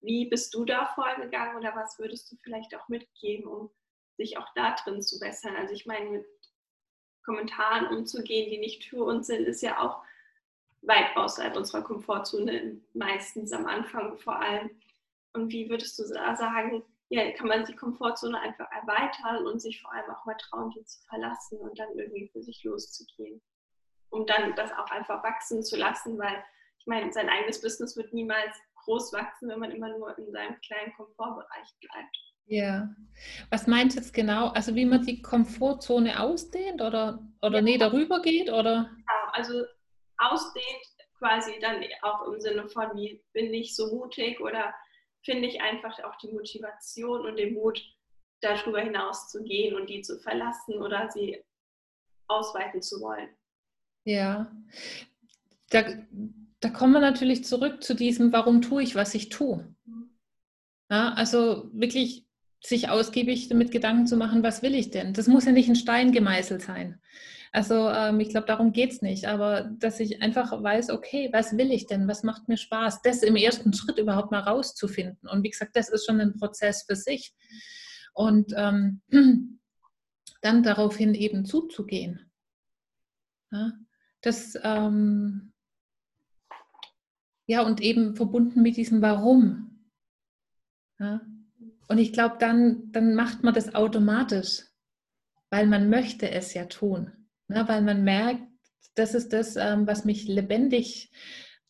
Wie bist du da vorgegangen oder was würdest du vielleicht auch mitgeben, um sich auch da drin zu bessern? Also ich meine, mit Kommentaren umzugehen, die nicht für uns sind, ist ja auch weit außerhalb unserer Komfortzone, meistens am Anfang vor allem. Und wie würdest du da sagen, ja, kann man die Komfortzone einfach erweitern und sich vor allem auch mal trauen, die zu verlassen und dann irgendwie für sich loszugehen? Um dann das auch einfach wachsen zu lassen, weil ich meine, sein eigenes Business wird niemals groß wachsen, wenn man immer nur in seinem kleinen Komfortbereich bleibt. Ja. Was meinst du jetzt genau? Also wie man die Komfortzone ausdehnt oder, oder ja. nee, darüber geht? Oder? Genau, also ausdehnt quasi dann auch im Sinne von, wie bin ich so mutig oder finde ich einfach auch die Motivation und den Mut, darüber hinaus zu gehen und die zu verlassen oder sie ausweiten zu wollen. Ja, da, da kommen wir natürlich zurück zu diesem, warum tue ich, was ich tue. Mhm. Ja, also wirklich sich ausgiebig damit Gedanken zu machen, was will ich denn? Das muss ja nicht ein Stein gemeißelt sein. Also ähm, ich glaube, darum geht es nicht, aber dass ich einfach weiß, okay, was will ich denn? Was macht mir Spaß? Das im ersten Schritt überhaupt mal rauszufinden. Und wie gesagt, das ist schon ein Prozess für sich. Und ähm, dann daraufhin eben zuzugehen. Ja, das, ähm, ja, und eben verbunden mit diesem Warum. Ja, und ich glaube, dann, dann macht man das automatisch, weil man möchte es ja tun. Ne? Weil man merkt, das ist das, ähm, was mich lebendig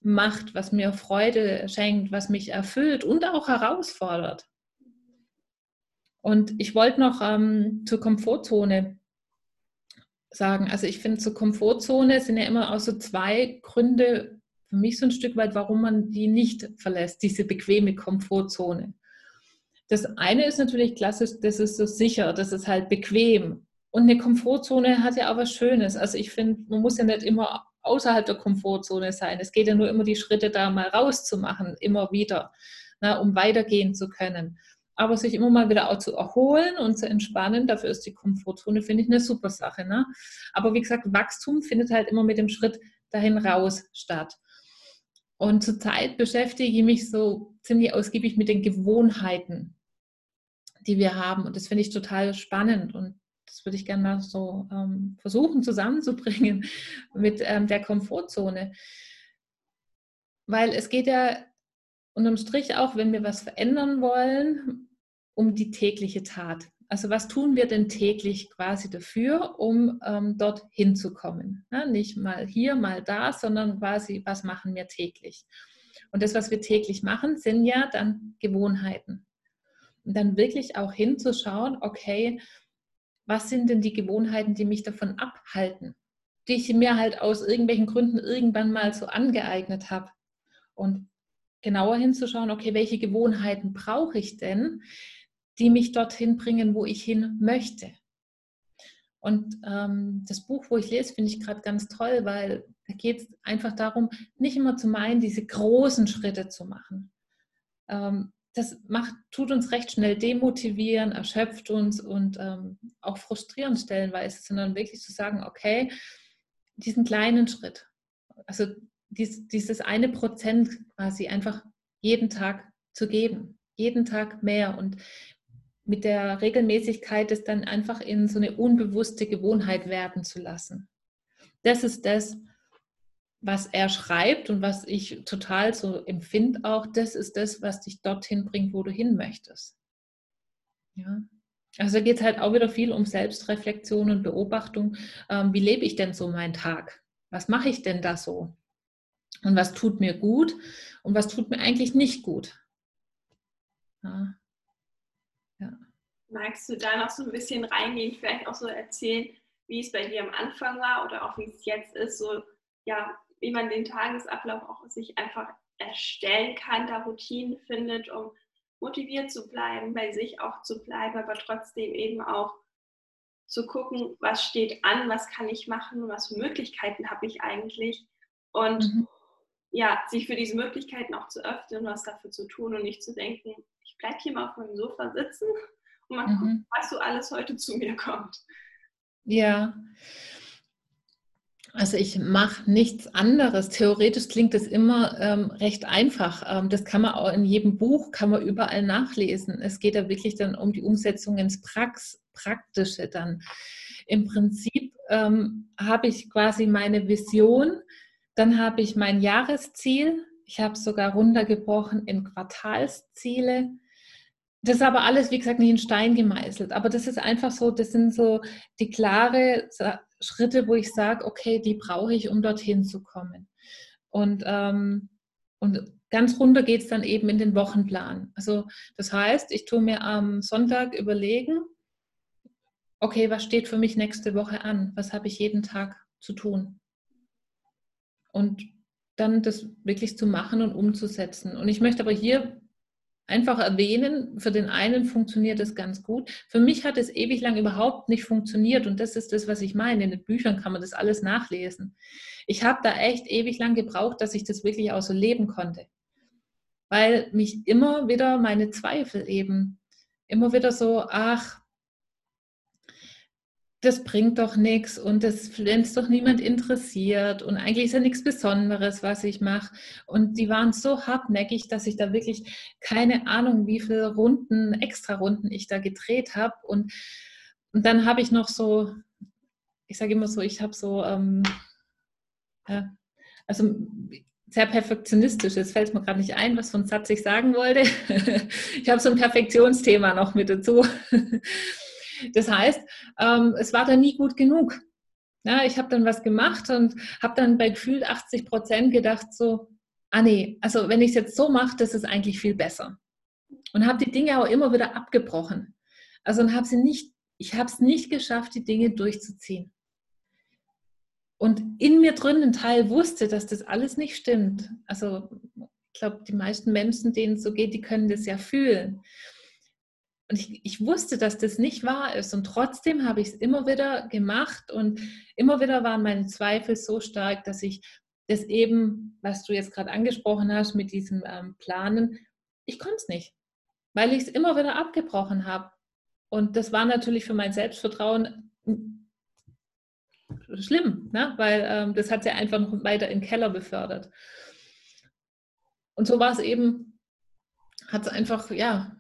macht, was mir Freude schenkt, was mich erfüllt und auch herausfordert. Und ich wollte noch ähm, zur Komfortzone sagen. Also ich finde, zur Komfortzone sind ja immer auch so zwei Gründe für mich so ein Stück weit, warum man die nicht verlässt, diese bequeme Komfortzone. Das eine ist natürlich klassisch, das ist so sicher, das ist halt bequem. Und eine Komfortzone hat ja auch was Schönes. Also ich finde, man muss ja nicht immer außerhalb der Komfortzone sein. Es geht ja nur immer die Schritte da mal rauszumachen, immer wieder, na, um weitergehen zu können. Aber sich immer mal wieder auch zu erholen und zu entspannen, dafür ist die Komfortzone, finde ich, eine super Sache. Ne? Aber wie gesagt, Wachstum findet halt immer mit dem Schritt dahin raus statt. Und zurzeit beschäftige ich mich so ziemlich ausgiebig mit den Gewohnheiten die wir haben. Und das finde ich total spannend. Und das würde ich gerne mal so ähm, versuchen zusammenzubringen mit ähm, der Komfortzone. Weil es geht ja unterm Strich auch, wenn wir was verändern wollen, um die tägliche Tat. Also was tun wir denn täglich quasi dafür, um ähm, dort hinzukommen? Ja, nicht mal hier, mal da, sondern quasi, was machen wir täglich? Und das, was wir täglich machen, sind ja dann Gewohnheiten. Und dann wirklich auch hinzuschauen, okay, was sind denn die Gewohnheiten, die mich davon abhalten, die ich mir halt aus irgendwelchen Gründen irgendwann mal so angeeignet habe. Und genauer hinzuschauen, okay, welche Gewohnheiten brauche ich denn, die mich dorthin bringen, wo ich hin möchte. Und ähm, das Buch, wo ich lese, finde ich gerade ganz toll, weil da geht es einfach darum, nicht immer zu meinen, diese großen Schritte zu machen. Ähm, das macht, tut uns recht schnell demotivieren, erschöpft uns und ähm, auch frustrieren stellenweise, sondern wirklich zu sagen, okay, diesen kleinen Schritt, also dies, dieses eine Prozent quasi einfach jeden Tag zu geben, jeden Tag mehr und mit der Regelmäßigkeit es dann einfach in so eine unbewusste Gewohnheit werden zu lassen. Das ist das, was er schreibt und was ich total so empfinde auch, das ist das, was dich dorthin bringt, wo du hin möchtest. Ja. Also geht es halt auch wieder viel um Selbstreflexion und Beobachtung. Ähm, wie lebe ich denn so meinen Tag? Was mache ich denn da so? Und was tut mir gut und was tut mir eigentlich nicht gut? Ja. Ja. Magst du da noch so ein bisschen reingehen, vielleicht auch so erzählen, wie es bei dir am Anfang war oder auch wie es jetzt ist, so ja, wie man den Tagesablauf auch sich einfach erstellen kann, da Routinen findet, um motiviert zu bleiben, bei sich auch zu bleiben, aber trotzdem eben auch zu gucken, was steht an, was kann ich machen, was für Möglichkeiten habe ich eigentlich und mhm. ja, sich für diese Möglichkeiten auch zu öffnen, was dafür zu tun und nicht zu denken, ich bleibe hier mal auf meinem Sofa sitzen und mal mhm. gucken, was so alles heute zu mir kommt. Ja, also ich mache nichts anderes. Theoretisch klingt das immer ähm, recht einfach. Ähm, das kann man auch in jedem Buch, kann man überall nachlesen. Es geht ja wirklich dann um die Umsetzung ins Prax Praktische dann. Im Prinzip ähm, habe ich quasi meine Vision, dann habe ich mein Jahresziel. Ich habe es sogar runtergebrochen in Quartalsziele. Das ist aber alles, wie gesagt, nicht in Stein gemeißelt. Aber das ist einfach so, das sind so die klare Schritte, wo ich sage, okay, die brauche ich, um dorthin zu kommen. Und, ähm, und ganz runter geht es dann eben in den Wochenplan. Also das heißt, ich tue mir am Sonntag überlegen, okay, was steht für mich nächste Woche an? Was habe ich jeden Tag zu tun? Und dann das wirklich zu machen und umzusetzen. Und ich möchte aber hier einfach erwähnen, für den einen funktioniert es ganz gut. Für mich hat es ewig lang überhaupt nicht funktioniert und das ist das, was ich meine. In den Büchern kann man das alles nachlesen. Ich habe da echt ewig lang gebraucht, dass ich das wirklich auch so leben konnte, weil mich immer wieder meine Zweifel eben, immer wieder so, ach, das bringt doch nichts und das, wenn es doch niemand interessiert und eigentlich ist ja nichts Besonderes, was ich mache. Und die waren so hartnäckig, dass ich da wirklich keine Ahnung, wie viele Runden, extra Runden ich da gedreht habe. Und, und dann habe ich noch so, ich sage immer so, ich habe so, ähm, ja, also sehr perfektionistisch. Jetzt fällt mir gerade nicht ein, was für ein Satz ich sagen wollte. ich habe so ein Perfektionsthema noch mit dazu. Das heißt, ähm, es war dann nie gut genug. Ja, ich habe dann was gemacht und habe dann bei gefühlt 80 Prozent gedacht so, ah nee, also wenn ich es jetzt so mache, das ist eigentlich viel besser. Und habe die Dinge auch immer wieder abgebrochen. Also und habe sie nicht, ich habe es nicht geschafft, die Dinge durchzuziehen. Und in mir drin ein Teil wusste, dass das alles nicht stimmt. Also ich glaube, die meisten Menschen, denen es so geht, die können das ja fühlen. Und ich, ich wusste, dass das nicht wahr ist. Und trotzdem habe ich es immer wieder gemacht und immer wieder waren meine Zweifel so stark, dass ich das eben, was du jetzt gerade angesprochen hast mit diesem ähm, Planen, ich konnte es nicht, weil ich es immer wieder abgebrochen habe. Und das war natürlich für mein Selbstvertrauen hm, schlimm, ne? weil ähm, das hat ja einfach noch weiter in den Keller befördert. Und so war es eben, hat es einfach, ja,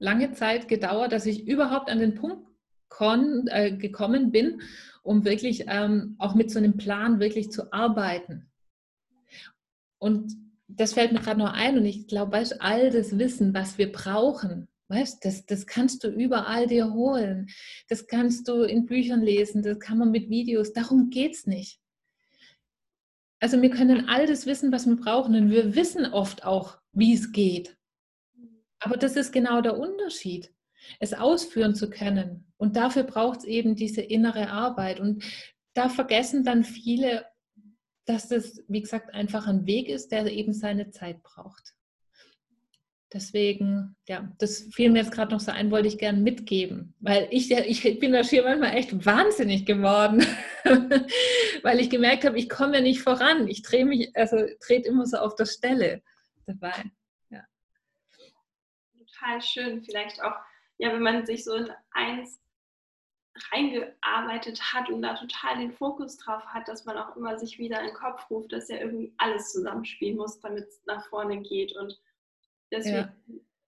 lange Zeit gedauert, dass ich überhaupt an den Punkt kon, äh, gekommen bin, um wirklich ähm, auch mit so einem Plan wirklich zu arbeiten. Und das fällt mir gerade noch ein und ich glaube, weißt all das Wissen, was wir brauchen, weißt das, das kannst du überall dir holen. Das kannst du in Büchern lesen, das kann man mit Videos, darum geht es nicht. Also wir können all das wissen, was wir brauchen und wir wissen oft auch, wie es geht. Aber das ist genau der Unterschied, es ausführen zu können. Und dafür braucht es eben diese innere Arbeit. Und da vergessen dann viele, dass das, wie gesagt, einfach ein Weg ist, der eben seine Zeit braucht. Deswegen, ja, das fiel mir jetzt gerade noch so ein, wollte ich gerne mitgeben, weil ich, ich bin da schier manchmal echt wahnsinnig geworden, weil ich gemerkt habe, ich komme ja nicht voran. Ich drehe mich, also trete immer so auf der Stelle dabei. Total schön. Vielleicht auch, ja, wenn man sich so in eins reingearbeitet hat und da total den Fokus drauf hat, dass man auch immer sich wieder in den Kopf ruft, dass ja irgendwie alles zusammenspielen muss, damit es nach vorne geht und deswegen ja.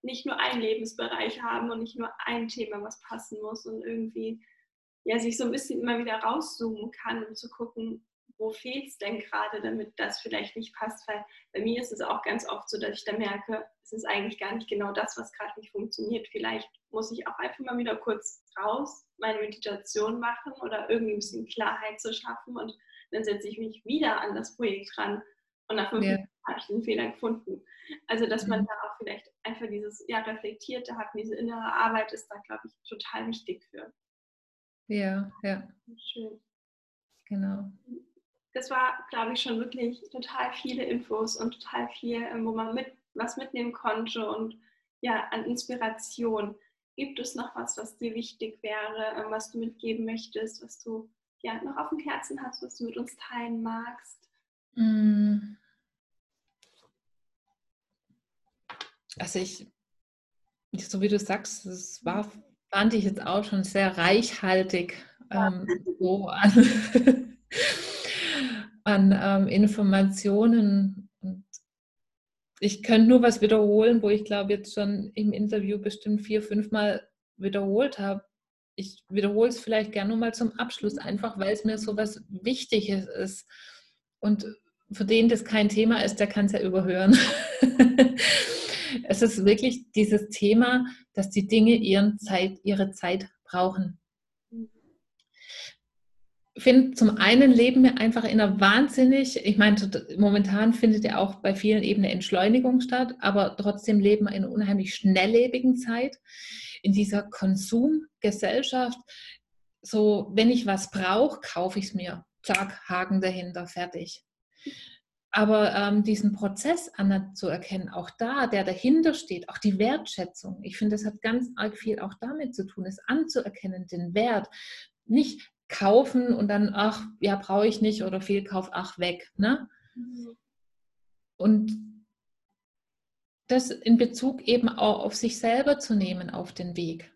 nicht nur einen Lebensbereich haben und nicht nur ein Thema, was passen muss und irgendwie ja, sich so ein bisschen immer wieder rauszoomen kann, um zu gucken, wo fehlt es denn gerade, damit das vielleicht nicht passt. Weil bei mir ist es auch ganz oft so, dass ich da merke, es ist eigentlich gar nicht genau das, was gerade nicht funktioniert. Vielleicht muss ich auch einfach mal wieder kurz raus, meine Meditation machen oder irgendwie ein bisschen Klarheit zu schaffen und dann setze ich mich wieder an das Projekt ran und nach fünf ja. Minuten habe ich den Fehler gefunden. Also, dass man mhm. da auch vielleicht einfach dieses ja, Reflektierte hat, diese innere Arbeit ist da, glaube ich, total wichtig für. Ja, ja. Schön. Genau. Das war, glaube ich, schon wirklich total viele Infos und total viel, ähm, wo man mit, was mitnehmen konnte und ja, an Inspiration. Gibt es noch was, was dir wichtig wäre, ähm, was du mitgeben möchtest, was du ja noch auf dem Herzen hast, was du mit uns teilen magst? Mm. Also ich, so wie du sagst, es war fand ich jetzt auch schon sehr reichhaltig ähm, so an, an ähm, Informationen. Und ich könnte nur was wiederholen, wo ich glaube jetzt schon im Interview bestimmt vier, fünf Mal wiederholt habe. Ich wiederhole es vielleicht gerne mal zum Abschluss, einfach weil es mir so was Wichtiges ist. Und für den das kein Thema ist, der kann es ja überhören. es ist wirklich dieses Thema, dass die Dinge ihren Zeit, ihre Zeit brauchen. Finde, zum einen leben wir einfach in einer wahnsinnig, ich meine, momentan findet ja auch bei vielen eben eine Entschleunigung statt, aber trotzdem leben wir in einer unheimlich schnelllebigen Zeit, in dieser Konsumgesellschaft. So, wenn ich was brauche, kaufe ich es mir. Zack, Haken dahinter, fertig. Aber ähm, diesen Prozess anzuerkennen, auch da, der dahinter steht, auch die Wertschätzung, ich finde, das hat ganz arg viel auch damit zu tun, es anzuerkennen, den Wert. Nicht kaufen und dann, ach, ja, brauche ich nicht oder Fehlkauf, ach, weg. Ne? Mhm. Und das in Bezug eben auch auf sich selber zu nehmen auf den Weg.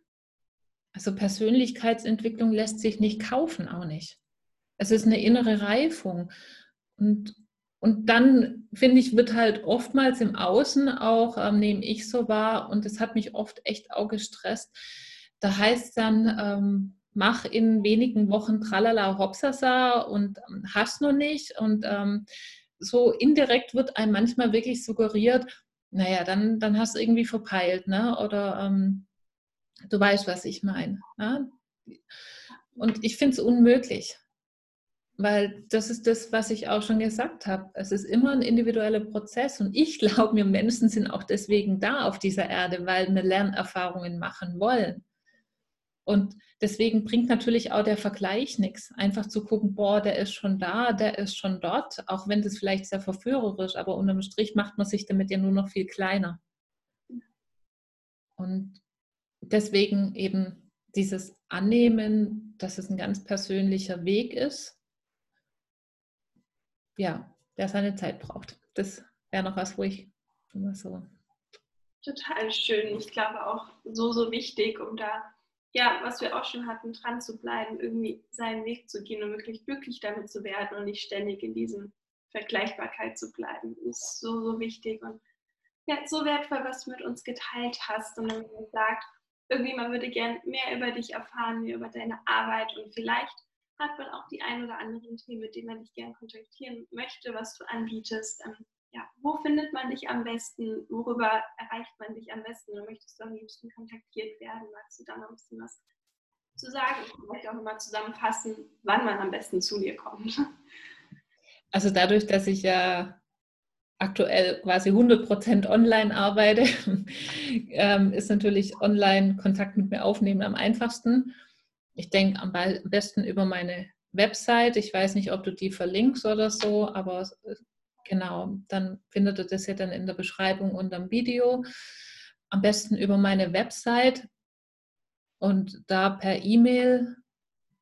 Also Persönlichkeitsentwicklung lässt sich nicht kaufen, auch nicht. Es ist eine innere Reifung. Und und dann, finde ich, wird halt oftmals im Außen auch, ähm, nehme ich so wahr, und das hat mich oft echt auch gestresst. Da heißt dann, ähm, mach in wenigen Wochen tralala hopsasa und ähm, hast noch nicht. Und ähm, so indirekt wird einem manchmal wirklich suggeriert, naja, dann, dann hast du irgendwie verpeilt, ne? Oder ähm, du weißt, was ich meine. Ne? Und ich finde es unmöglich. Weil das ist das, was ich auch schon gesagt habe. Es ist immer ein individueller Prozess und ich glaube, wir Menschen sind auch deswegen da auf dieser Erde, weil wir Lernerfahrungen machen wollen. Und deswegen bringt natürlich auch der Vergleich nichts. Einfach zu gucken, boah, der ist schon da, der ist schon dort, auch wenn das vielleicht sehr verführerisch, aber unterm Strich macht man sich damit ja nur noch viel kleiner. Und deswegen eben dieses Annehmen, dass es ein ganz persönlicher Weg ist ja, der seine Zeit braucht. Das wäre noch was, wo ich immer so. Total schön. Ich glaube auch so, so wichtig, um da, ja, was wir auch schon hatten, dran zu bleiben, irgendwie seinen Weg zu gehen und wirklich glücklich damit zu werden und nicht ständig in diesem Vergleichbarkeit zu bleiben. Das ist so, so wichtig und ja, so wertvoll, was du mit uns geteilt hast. Und dann gesagt, irgendwie man würde gern mehr über dich erfahren, mehr über deine Arbeit und vielleicht hat man auch die ein oder anderen Themen, mit denen man dich gerne kontaktieren möchte, was du anbietest. Ja, wo findet man dich am besten? Worüber erreicht man dich am besten? Oder möchtest du am liebsten kontaktiert werden? Magst du da noch ein bisschen was zu sagen? Vielleicht auch nochmal zusammenfassen, wann man am besten zu dir kommt. Also dadurch, dass ich ja aktuell quasi 100% online arbeite, ähm, ist natürlich online Kontakt mit mir aufnehmen am einfachsten ich denke am besten über meine Website. Ich weiß nicht, ob du die verlinkst oder so, aber genau, dann findet ihr das ja dann in der Beschreibung unter dem Video. Am besten über meine Website und da per E-Mail.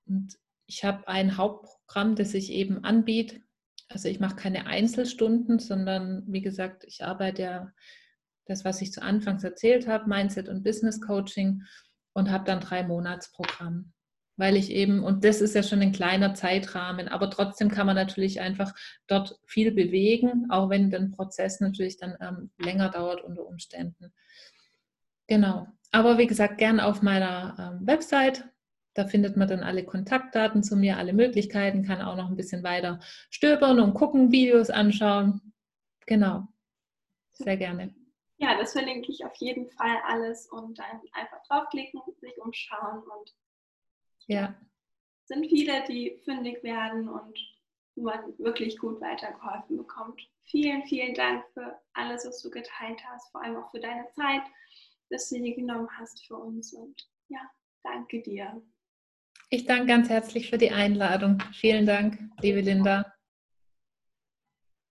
Und ich habe ein Hauptprogramm, das ich eben anbiete. Also ich mache keine Einzelstunden, sondern wie gesagt, ich arbeite ja das, was ich zu Anfangs erzählt habe, Mindset und Business Coaching und habe dann drei Monatsprogramm. Weil ich eben, und das ist ja schon ein kleiner Zeitrahmen, aber trotzdem kann man natürlich einfach dort viel bewegen, auch wenn der Prozess natürlich dann ähm, länger dauert unter Umständen. Genau. Aber wie gesagt, gern auf meiner ähm, Website. Da findet man dann alle Kontaktdaten zu mir, alle Möglichkeiten, kann auch noch ein bisschen weiter stöbern und gucken, Videos anschauen. Genau. Sehr gerne. Ja, das verlinke ich auf jeden Fall alles und dann einfach draufklicken, sich umschauen und ja. sind viele, die fündig werden und man wirklich gut weitergeholfen bekommt. Vielen, vielen Dank für alles, was du geteilt hast, vor allem auch für deine Zeit, dass du dir genommen hast für uns und ja, danke dir. Ich danke ganz herzlich für die Einladung. Vielen Dank, liebe Linda.